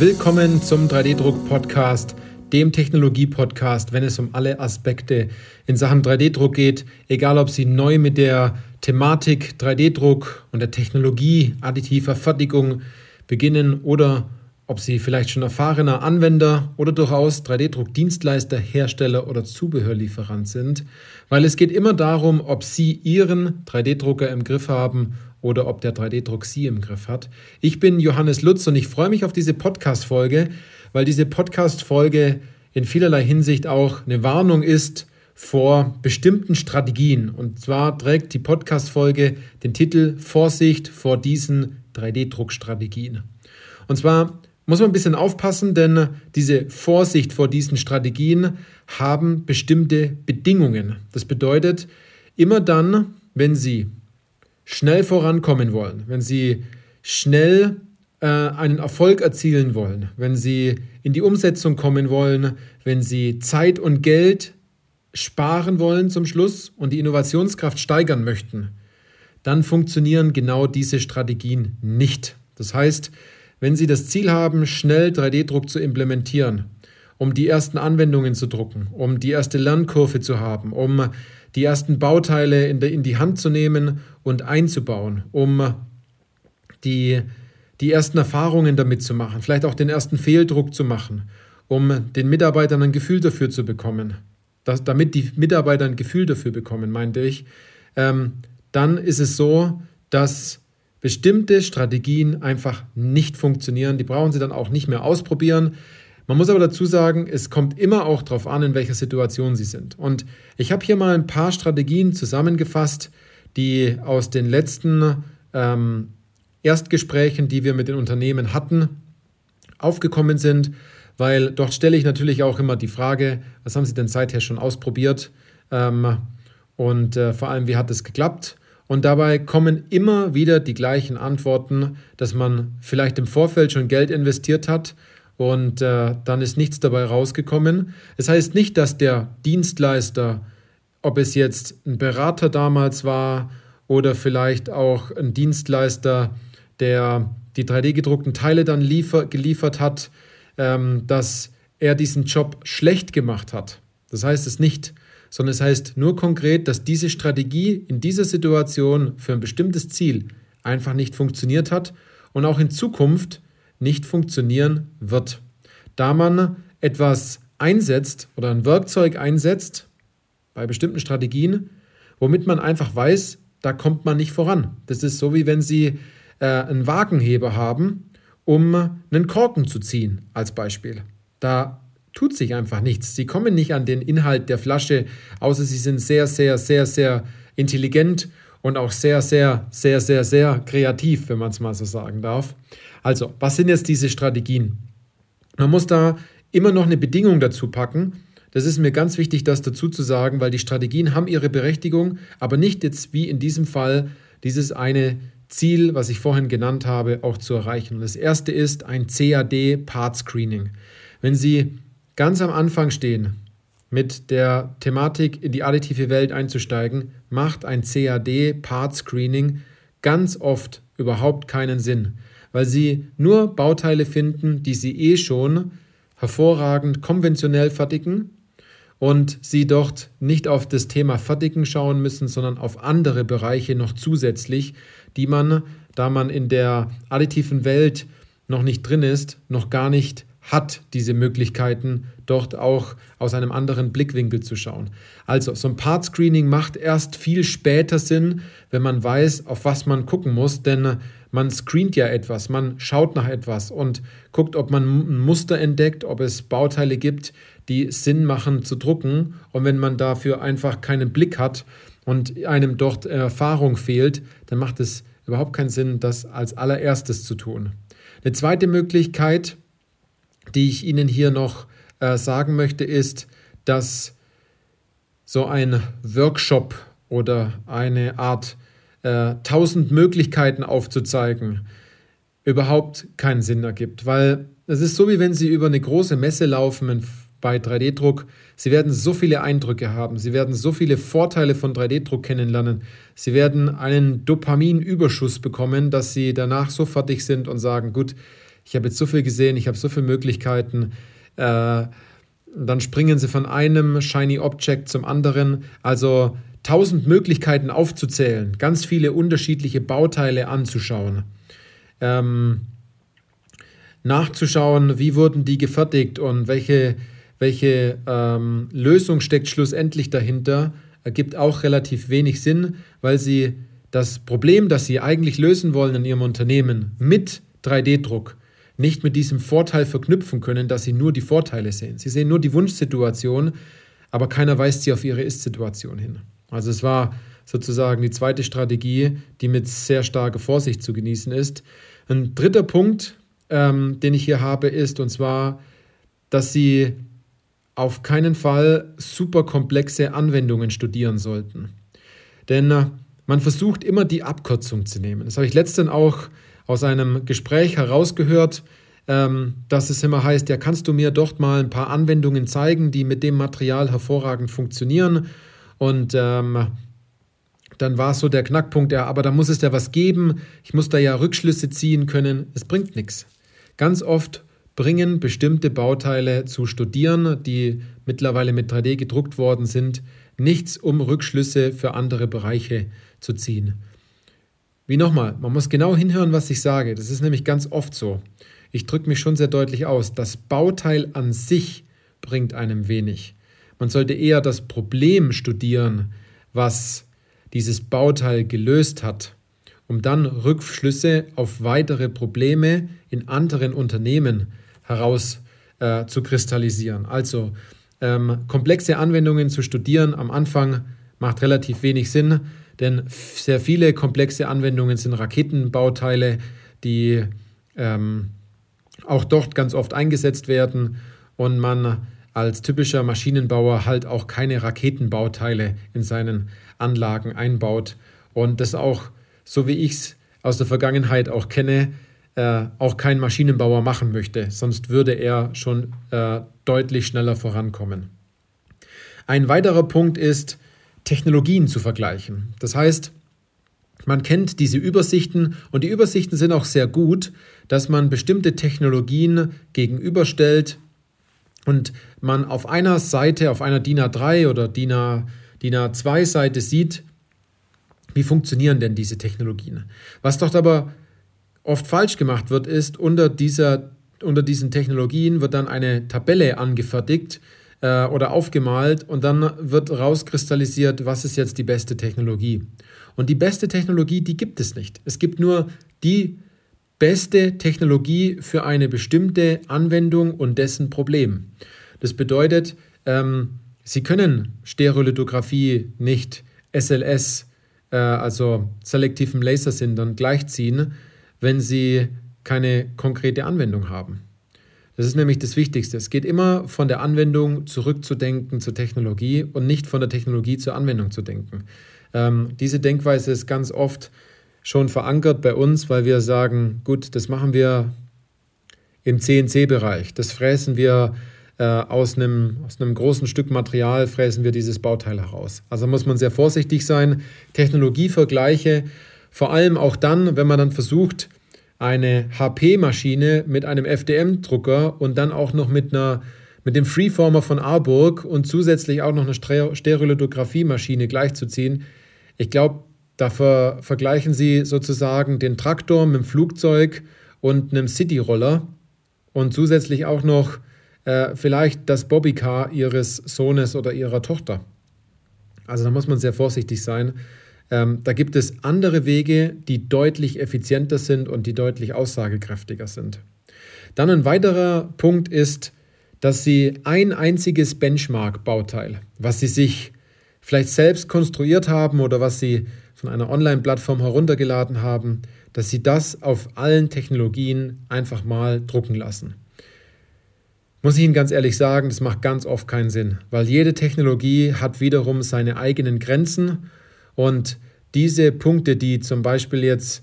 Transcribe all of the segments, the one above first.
Willkommen zum 3D-Druck-Podcast, dem Technologie-Podcast, wenn es um alle Aspekte in Sachen 3D-Druck geht, egal ob Sie neu mit der Thematik 3D-Druck und der Technologie additiver Fertigung beginnen oder ob Sie vielleicht schon erfahrener Anwender oder durchaus 3D-Druck-Dienstleister, Hersteller oder Zubehörlieferant sind, weil es geht immer darum, ob Sie Ihren 3D-Drucker im Griff haben oder ob der 3D-Druck Sie im Griff hat. Ich bin Johannes Lutz und ich freue mich auf diese Podcast-Folge, weil diese Podcast-Folge in vielerlei Hinsicht auch eine Warnung ist vor bestimmten Strategien. Und zwar trägt die Podcast-Folge den Titel Vorsicht vor diesen 3D-Druck-Strategien. Und zwar muss man ein bisschen aufpassen, denn diese Vorsicht vor diesen Strategien haben bestimmte Bedingungen. Das bedeutet, immer dann, wenn Sie schnell vorankommen wollen, wenn Sie schnell äh, einen Erfolg erzielen wollen, wenn Sie in die Umsetzung kommen wollen, wenn Sie Zeit und Geld sparen wollen zum Schluss und die Innovationskraft steigern möchten, dann funktionieren genau diese Strategien nicht. Das heißt, wenn Sie das Ziel haben, schnell 3D-Druck zu implementieren, um die ersten Anwendungen zu drucken, um die erste Lernkurve zu haben, um die ersten Bauteile in, in die Hand zu nehmen und einzubauen, um die, die ersten Erfahrungen damit zu machen, vielleicht auch den ersten Fehldruck zu machen, um den Mitarbeitern ein Gefühl dafür zu bekommen, dass, damit die Mitarbeiter ein Gefühl dafür bekommen, meinte ich, ähm, dann ist es so, dass bestimmte Strategien einfach nicht funktionieren. Die brauchen Sie dann auch nicht mehr ausprobieren. Man muss aber dazu sagen, es kommt immer auch darauf an, in welcher Situation Sie sind. Und ich habe hier mal ein paar Strategien zusammengefasst, die aus den letzten ähm, Erstgesprächen, die wir mit den Unternehmen hatten, aufgekommen sind, weil dort stelle ich natürlich auch immer die Frage, was haben Sie denn seither schon ausprobiert ähm, und äh, vor allem, wie hat es geklappt? Und dabei kommen immer wieder die gleichen Antworten, dass man vielleicht im Vorfeld schon Geld investiert hat und äh, dann ist nichts dabei rausgekommen. Es das heißt nicht, dass der Dienstleister, ob es jetzt ein Berater damals war oder vielleicht auch ein Dienstleister, der die 3D-gedruckten Teile dann liefer, geliefert hat, ähm, dass er diesen Job schlecht gemacht hat. Das heißt es nicht sondern es heißt nur konkret, dass diese Strategie in dieser Situation für ein bestimmtes Ziel einfach nicht funktioniert hat und auch in Zukunft nicht funktionieren wird. Da man etwas einsetzt oder ein Werkzeug einsetzt bei bestimmten Strategien, womit man einfach weiß, da kommt man nicht voran. Das ist so wie wenn Sie äh, einen Wagenheber haben, um einen Korken zu ziehen, als Beispiel. Da tut sich einfach nichts. Sie kommen nicht an den Inhalt der Flasche, außer sie sind sehr, sehr, sehr, sehr intelligent und auch sehr, sehr, sehr, sehr, sehr kreativ, wenn man es mal so sagen darf. Also, was sind jetzt diese Strategien? Man muss da immer noch eine Bedingung dazu packen. Das ist mir ganz wichtig, das dazu zu sagen, weil die Strategien haben ihre Berechtigung, aber nicht jetzt wie in diesem Fall dieses eine Ziel, was ich vorhin genannt habe, auch zu erreichen. Und das erste ist ein CAD Part Screening. Wenn Sie ganz am Anfang stehen, mit der Thematik in die additive Welt einzusteigen, macht ein CAD Part Screening ganz oft überhaupt keinen Sinn, weil sie nur Bauteile finden, die sie eh schon hervorragend konventionell fertigen und sie dort nicht auf das Thema Fertigen schauen müssen, sondern auf andere Bereiche noch zusätzlich, die man, da man in der additiven Welt noch nicht drin ist, noch gar nicht hat diese Möglichkeiten, dort auch aus einem anderen Blickwinkel zu schauen. Also, so ein Part-Screening macht erst viel später Sinn, wenn man weiß, auf was man gucken muss, denn man screent ja etwas, man schaut nach etwas und guckt, ob man ein Muster entdeckt, ob es Bauteile gibt, die Sinn machen zu drucken. Und wenn man dafür einfach keinen Blick hat und einem dort Erfahrung fehlt, dann macht es überhaupt keinen Sinn, das als allererstes zu tun. Eine zweite Möglichkeit, die ich Ihnen hier noch äh, sagen möchte, ist, dass so ein Workshop oder eine Art äh, tausend Möglichkeiten aufzuzeigen überhaupt keinen Sinn ergibt, weil es ist so, wie wenn Sie über eine große Messe laufen bei 3D-Druck. Sie werden so viele Eindrücke haben, Sie werden so viele Vorteile von 3D-Druck kennenlernen, Sie werden einen Dopaminüberschuss bekommen, dass Sie danach so fertig sind und sagen, gut, ich habe jetzt so viel gesehen, ich habe so viele Möglichkeiten. Äh, dann springen sie von einem Shiny Object zum anderen. Also tausend Möglichkeiten aufzuzählen, ganz viele unterschiedliche Bauteile anzuschauen, ähm, nachzuschauen, wie wurden die gefertigt und welche, welche ähm, Lösung steckt schlussendlich dahinter, ergibt auch relativ wenig Sinn, weil sie das Problem, das sie eigentlich lösen wollen in ihrem Unternehmen mit 3D-Druck, nicht mit diesem Vorteil verknüpfen können, dass sie nur die Vorteile sehen. Sie sehen nur die Wunschsituation, aber keiner weist sie auf ihre Ist-Situation hin. Also es war sozusagen die zweite Strategie, die mit sehr starker Vorsicht zu genießen ist. Ein dritter Punkt, ähm, den ich hier habe, ist, und zwar, dass Sie auf keinen Fall super komplexe Anwendungen studieren sollten. Denn äh, man versucht immer die Abkürzung zu nehmen. Das habe ich letztens auch aus einem Gespräch herausgehört, ähm, dass es immer heißt, ja, kannst du mir dort mal ein paar Anwendungen zeigen, die mit dem Material hervorragend funktionieren? Und ähm, dann war es so der Knackpunkt, ja, aber da muss es ja was geben, ich muss da ja Rückschlüsse ziehen können. Es bringt nichts. Ganz oft bringen bestimmte Bauteile zu Studieren, die mittlerweile mit 3D gedruckt worden sind, nichts, um Rückschlüsse für andere Bereiche zu ziehen. Wie nochmal, man muss genau hinhören, was ich sage. Das ist nämlich ganz oft so. Ich drücke mich schon sehr deutlich aus. Das Bauteil an sich bringt einem wenig. Man sollte eher das Problem studieren, was dieses Bauteil gelöst hat, um dann Rückschlüsse auf weitere Probleme in anderen Unternehmen heraus äh, zu kristallisieren. Also ähm, komplexe Anwendungen zu studieren am Anfang macht relativ wenig Sinn denn sehr viele komplexe Anwendungen sind Raketenbauteile, die ähm, auch dort ganz oft eingesetzt werden und man als typischer Maschinenbauer halt auch keine Raketenbauteile in seinen Anlagen einbaut und das auch, so wie ich es aus der Vergangenheit auch kenne, äh, auch kein Maschinenbauer machen möchte, sonst würde er schon äh, deutlich schneller vorankommen. Ein weiterer Punkt ist, Technologien zu vergleichen. Das heißt, man kennt diese Übersichten und die Übersichten sind auch sehr gut, dass man bestimmte Technologien gegenüberstellt und man auf einer Seite, auf einer DIN A3 oder DIN, A, DIN A2 Seite sieht, wie funktionieren denn diese Technologien. Was doch aber oft falsch gemacht wird, ist, unter, dieser, unter diesen Technologien wird dann eine Tabelle angefertigt, äh, oder aufgemalt und dann wird rauskristallisiert, was ist jetzt die beste Technologie. Und die beste Technologie, die gibt es nicht. Es gibt nur die beste Technologie für eine bestimmte Anwendung und dessen Problem. Das bedeutet, ähm, Sie können Stereolithografie nicht SLS, äh, also selektiven Lasersindern, gleichziehen, wenn Sie keine konkrete Anwendung haben. Das ist nämlich das Wichtigste. Es geht immer von der Anwendung zurückzudenken zur Technologie und nicht von der Technologie zur Anwendung zu denken. Ähm, diese Denkweise ist ganz oft schon verankert bei uns, weil wir sagen, gut, das machen wir im CNC-Bereich. Das fräsen wir äh, aus, einem, aus einem großen Stück Material, fräsen wir dieses Bauteil heraus. Also muss man sehr vorsichtig sein. Technologievergleiche, vor allem auch dann, wenn man dann versucht, eine HP-Maschine mit einem FDM-Drucker und dann auch noch mit, einer, mit dem Freeformer von Arburg und zusätzlich auch noch eine Stereolithografie-Maschine gleichzuziehen. Ich glaube, da ver vergleichen Sie sozusagen den Traktor mit dem Flugzeug und einem Cityroller und zusätzlich auch noch äh, vielleicht das Bobbycar Ihres Sohnes oder Ihrer Tochter. Also da muss man sehr vorsichtig sein. Ähm, da gibt es andere Wege, die deutlich effizienter sind und die deutlich aussagekräftiger sind. Dann ein weiterer Punkt ist, dass Sie ein einziges Benchmark-Bauteil, was Sie sich vielleicht selbst konstruiert haben oder was Sie von einer Online-Plattform heruntergeladen haben, dass Sie das auf allen Technologien einfach mal drucken lassen. Muss ich Ihnen ganz ehrlich sagen, das macht ganz oft keinen Sinn, weil jede Technologie hat wiederum seine eigenen Grenzen und diese Punkte, die zum Beispiel jetzt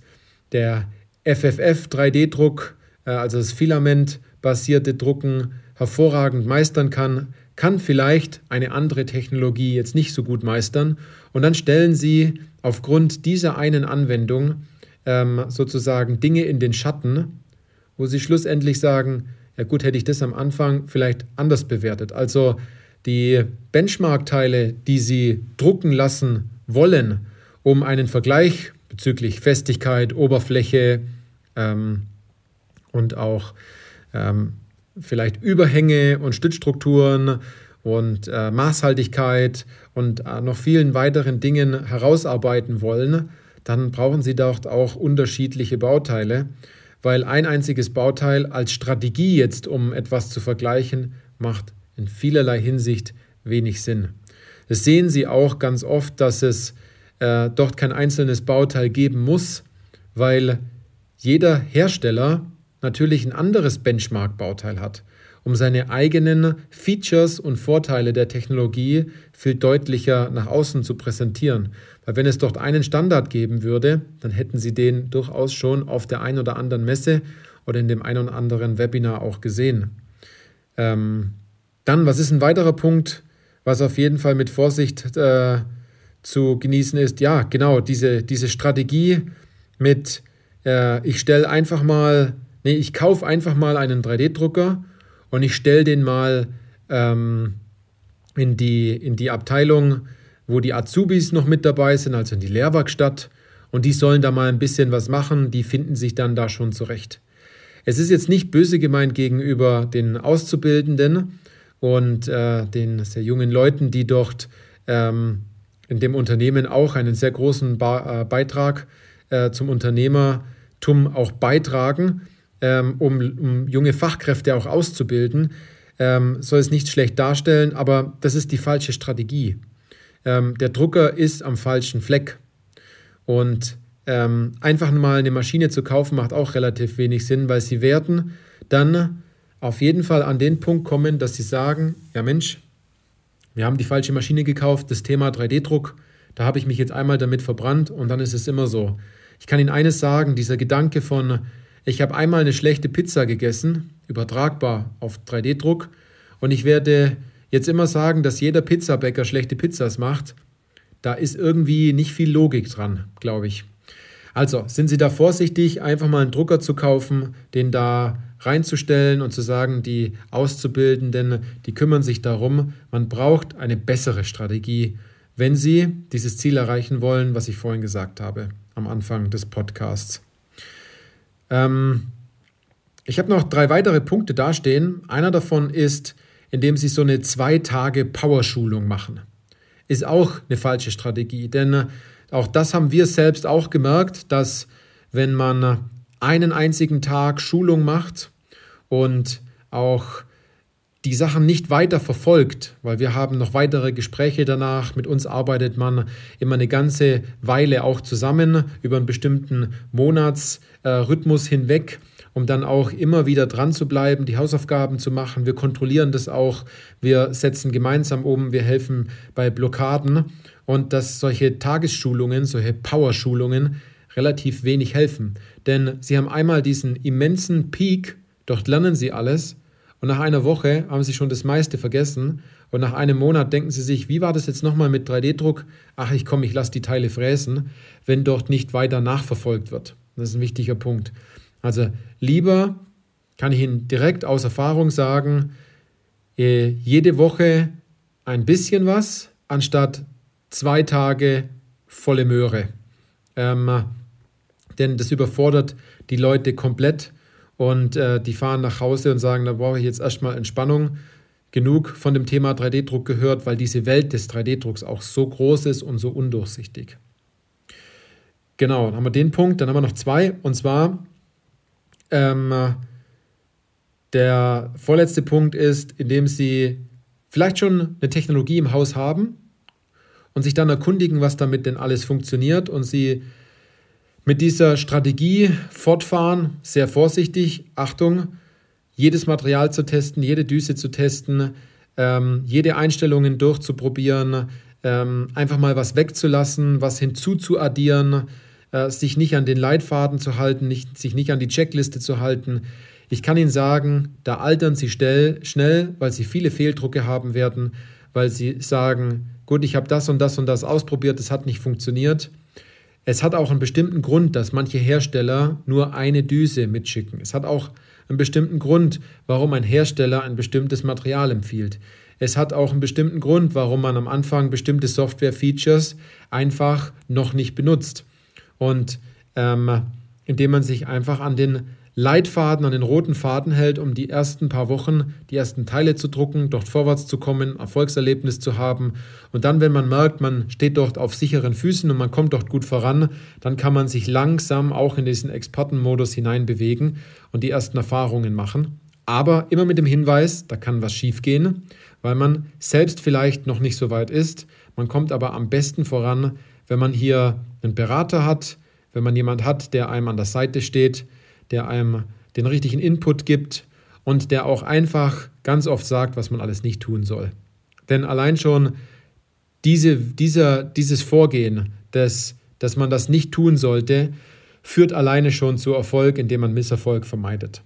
der FFF 3D-Druck, äh, also das Filament-basierte Drucken, hervorragend meistern kann, kann vielleicht eine andere Technologie jetzt nicht so gut meistern. Und dann stellen Sie aufgrund dieser einen Anwendung ähm, sozusagen Dinge in den Schatten wo sie schlussendlich sagen, ja gut, hätte ich das am Anfang vielleicht anders bewertet. Also die Benchmark-Teile, die sie drucken lassen wollen, um einen Vergleich bezüglich Festigkeit, Oberfläche ähm, und auch ähm, vielleicht Überhänge und Stützstrukturen und äh, Maßhaltigkeit und äh, noch vielen weiteren Dingen herausarbeiten wollen, dann brauchen Sie dort auch unterschiedliche Bauteile, weil ein einziges Bauteil als Strategie jetzt, um etwas zu vergleichen, macht in vielerlei Hinsicht wenig Sinn. Das sehen Sie auch ganz oft, dass es äh, dort kein einzelnes Bauteil geben muss, weil jeder Hersteller natürlich ein anderes Benchmark-Bauteil hat, um seine eigenen Features und Vorteile der Technologie viel deutlicher nach außen zu präsentieren. Weil wenn es dort einen Standard geben würde, dann hätten Sie den durchaus schon auf der einen oder anderen Messe oder in dem einen oder anderen Webinar auch gesehen. Ähm, dann, was ist ein weiterer Punkt, was auf jeden Fall mit Vorsicht äh, zu genießen ist? Ja, genau, diese, diese Strategie mit, äh, ich stelle einfach mal nee, ich kaufe einfach mal einen 3D-Drucker und ich stelle den mal ähm, in, die, in die Abteilung, wo die Azubis noch mit dabei sind, also in die Lehrwerkstatt. Und die sollen da mal ein bisschen was machen, die finden sich dann da schon zurecht. Es ist jetzt nicht böse gemeint gegenüber den Auszubildenden und äh, den sehr jungen Leuten, die dort ähm, in dem Unternehmen auch einen sehr großen ba äh, Beitrag äh, zum Unternehmertum auch beitragen ähm, um, um, junge Fachkräfte auch auszubilden, ähm, soll es nicht schlecht darstellen, aber das ist die falsche Strategie. Ähm, der Drucker ist am falschen Fleck. Und ähm, einfach mal eine Maschine zu kaufen, macht auch relativ wenig Sinn, weil sie werden dann auf jeden Fall an den Punkt kommen, dass sie sagen, ja Mensch, wir haben die falsche Maschine gekauft, das Thema 3D-Druck, da habe ich mich jetzt einmal damit verbrannt und dann ist es immer so. Ich kann Ihnen eines sagen, dieser Gedanke von, ich habe einmal eine schlechte Pizza gegessen, übertragbar auf 3D-Druck, und ich werde jetzt immer sagen, dass jeder Pizzabäcker schlechte Pizzas macht. Da ist irgendwie nicht viel Logik dran, glaube ich. Also sind Sie da vorsichtig, einfach mal einen Drucker zu kaufen, den da reinzustellen und zu sagen, die Auszubildenden, die kümmern sich darum. Man braucht eine bessere Strategie, wenn Sie dieses Ziel erreichen wollen, was ich vorhin gesagt habe am Anfang des Podcasts. Ähm, ich habe noch drei weitere Punkte dastehen. Einer davon ist, indem Sie so eine zwei Tage Powerschulung machen. Ist auch eine falsche Strategie, denn auch das haben wir selbst auch gemerkt, dass wenn man einen einzigen Tag Schulung macht und auch die Sachen nicht weiter verfolgt, weil wir haben noch weitere Gespräche danach. Mit uns arbeitet man immer eine ganze Weile auch zusammen über einen bestimmten Monatsrhythmus hinweg, um dann auch immer wieder dran zu bleiben, die Hausaufgaben zu machen. Wir kontrollieren das auch, wir setzen gemeinsam um, wir helfen bei Blockaden und dass solche Tagesschulungen, solche Powerschulungen relativ wenig helfen. Denn sie haben einmal diesen immensen Peak, dort lernen sie alles und nach einer Woche haben sie schon das meiste vergessen. Und nach einem Monat denken sie sich, wie war das jetzt nochmal mit 3D-Druck? Ach, ich komme, ich lasse die Teile fräsen, wenn dort nicht weiter nachverfolgt wird. Das ist ein wichtiger Punkt. Also lieber kann ich Ihnen direkt aus Erfahrung sagen, äh, jede Woche ein bisschen was, anstatt zwei Tage volle Möhre. Ähm, denn das überfordert die Leute komplett und äh, die fahren nach Hause und sagen, da brauche ich jetzt erstmal Entspannung. Genug von dem Thema 3D-Druck gehört, weil diese Welt des 3D-Drucks auch so groß ist und so undurchsichtig. Genau, dann haben wir den Punkt. Dann haben wir noch zwei. Und zwar ähm, der vorletzte Punkt ist, indem Sie vielleicht schon eine Technologie im Haus haben und sich dann erkundigen, was damit denn alles funktioniert und Sie mit dieser Strategie fortfahren, sehr vorsichtig, Achtung, jedes Material zu testen, jede Düse zu testen, ähm, jede Einstellungen durchzuprobieren, ähm, einfach mal was wegzulassen, was hinzuzuaddieren, äh, sich nicht an den Leitfaden zu halten, nicht, sich nicht an die Checkliste zu halten. Ich kann Ihnen sagen, da altern Sie schnell, schnell, weil Sie viele Fehldrucke haben werden, weil Sie sagen, gut, ich habe das und das und das ausprobiert, das hat nicht funktioniert. Es hat auch einen bestimmten Grund, dass manche Hersteller nur eine Düse mitschicken. Es hat auch einen bestimmten Grund, warum ein Hersteller ein bestimmtes Material empfiehlt. Es hat auch einen bestimmten Grund, warum man am Anfang bestimmte Software-Features einfach noch nicht benutzt. Und ähm, indem man sich einfach an den Leitfaden, an den roten Faden hält, um die ersten paar Wochen, die ersten Teile zu drucken, dort vorwärts zu kommen, Erfolgserlebnis zu haben. Und dann, wenn man merkt, man steht dort auf sicheren Füßen und man kommt dort gut voran, dann kann man sich langsam auch in diesen Expertenmodus hineinbewegen und die ersten Erfahrungen machen. Aber immer mit dem Hinweis, da kann was schiefgehen, weil man selbst vielleicht noch nicht so weit ist. Man kommt aber am besten voran, wenn man hier einen Berater hat, wenn man jemand hat, der einem an der Seite steht, der einem den richtigen Input gibt und der auch einfach ganz oft sagt, was man alles nicht tun soll. Denn allein schon diese, dieser, dieses Vorgehen, dass, dass man das nicht tun sollte, führt alleine schon zu Erfolg, indem man Misserfolg vermeidet.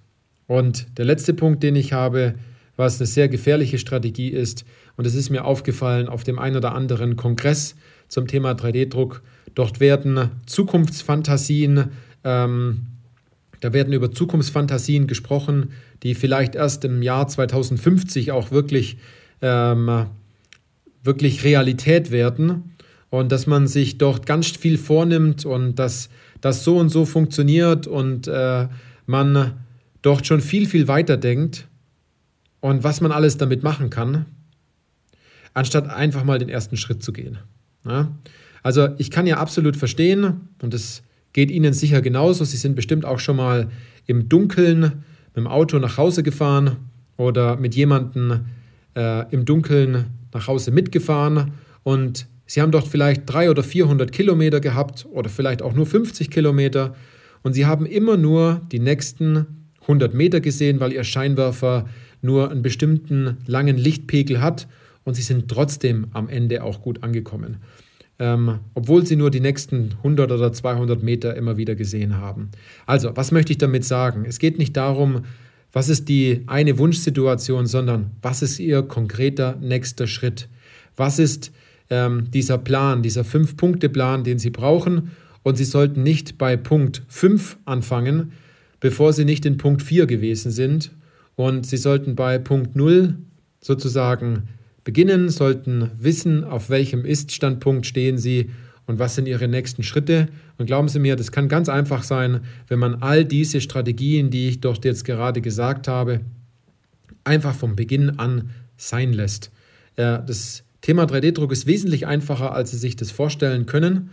Und der letzte Punkt, den ich habe, was eine sehr gefährliche Strategie ist, und es ist mir aufgefallen auf dem einen oder anderen Kongress zum Thema 3D-Druck, dort werden Zukunftsfantasien ähm, da werden über Zukunftsfantasien gesprochen, die vielleicht erst im Jahr 2050 auch wirklich, ähm, wirklich Realität werden. Und dass man sich dort ganz viel vornimmt und dass das so und so funktioniert und äh, man dort schon viel, viel weiter denkt und was man alles damit machen kann, anstatt einfach mal den ersten Schritt zu gehen. Ja? Also ich kann ja absolut verstehen, und das Geht Ihnen sicher genauso. Sie sind bestimmt auch schon mal im Dunkeln mit dem Auto nach Hause gefahren oder mit jemandem äh, im Dunkeln nach Hause mitgefahren. Und Sie haben dort vielleicht 300 oder 400 Kilometer gehabt oder vielleicht auch nur 50 Kilometer. Und Sie haben immer nur die nächsten 100 Meter gesehen, weil Ihr Scheinwerfer nur einen bestimmten langen Lichtpegel hat. Und Sie sind trotzdem am Ende auch gut angekommen ähm, obwohl sie nur die nächsten 100 oder 200 Meter immer wieder gesehen haben. Also, was möchte ich damit sagen? Es geht nicht darum, was ist die eine Wunschsituation, sondern was ist ihr konkreter nächster Schritt? Was ist ähm, dieser Plan, dieser Fünf-Punkte-Plan, den Sie brauchen? Und Sie sollten nicht bei Punkt 5 anfangen, bevor Sie nicht in Punkt 4 gewesen sind. Und Sie sollten bei Punkt 0 sozusagen beginnen, sollten wissen, auf welchem Ist-Standpunkt stehen sie und was sind ihre nächsten Schritte. Und glauben Sie mir, das kann ganz einfach sein, wenn man all diese Strategien, die ich dort jetzt gerade gesagt habe, einfach vom Beginn an sein lässt. Das Thema 3D-Druck ist wesentlich einfacher, als Sie sich das vorstellen können.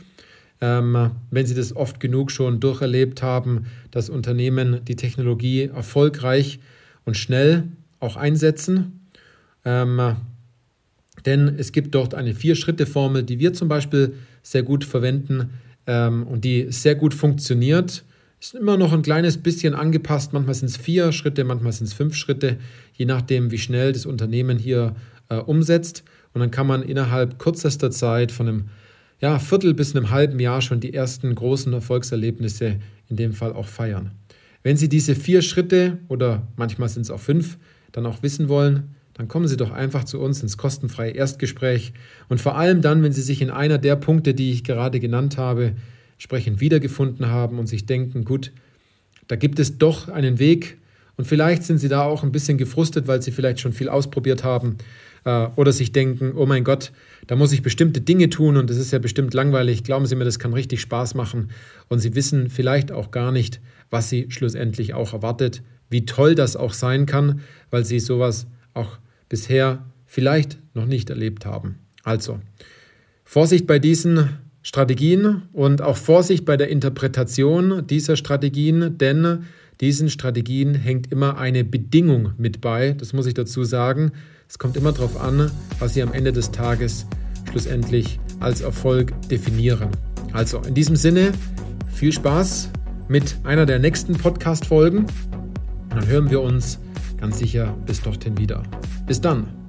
Ähm, wenn Sie das oft genug schon durcherlebt haben, dass Unternehmen die Technologie erfolgreich und schnell auch einsetzen. Ähm, denn es gibt dort eine Vier-Schritte-Formel, die wir zum Beispiel sehr gut verwenden ähm, und die sehr gut funktioniert. Ist immer noch ein kleines bisschen angepasst. Manchmal sind es vier Schritte, manchmal sind es fünf Schritte, je nachdem, wie schnell das Unternehmen hier äh, umsetzt. Und dann kann man innerhalb kürzester Zeit von einem ja, Viertel bis einem halben Jahr schon die ersten großen Erfolgserlebnisse in dem Fall auch feiern. Wenn Sie diese vier Schritte oder manchmal sind es auch fünf, dann auch wissen wollen, dann kommen Sie doch einfach zu uns ins kostenfreie Erstgespräch. Und vor allem dann, wenn Sie sich in einer der Punkte, die ich gerade genannt habe, entsprechend wiedergefunden haben und sich denken, gut, da gibt es doch einen Weg. Und vielleicht sind Sie da auch ein bisschen gefrustet, weil Sie vielleicht schon viel ausprobiert haben äh, oder sich denken, oh mein Gott, da muss ich bestimmte Dinge tun und das ist ja bestimmt langweilig. Glauben Sie mir, das kann richtig Spaß machen. Und Sie wissen vielleicht auch gar nicht, was Sie schlussendlich auch erwartet, wie toll das auch sein kann, weil Sie sowas auch bisher vielleicht noch nicht erlebt haben. Also, Vorsicht bei diesen Strategien und auch Vorsicht bei der Interpretation dieser Strategien, denn diesen Strategien hängt immer eine Bedingung mit bei. Das muss ich dazu sagen. Es kommt immer darauf an, was Sie am Ende des Tages schlussendlich als Erfolg definieren. Also in diesem Sinne, viel Spaß mit einer der nächsten Podcast-Folgen. Dann hören wir uns ganz sicher bis dorthin wieder. Bis dann.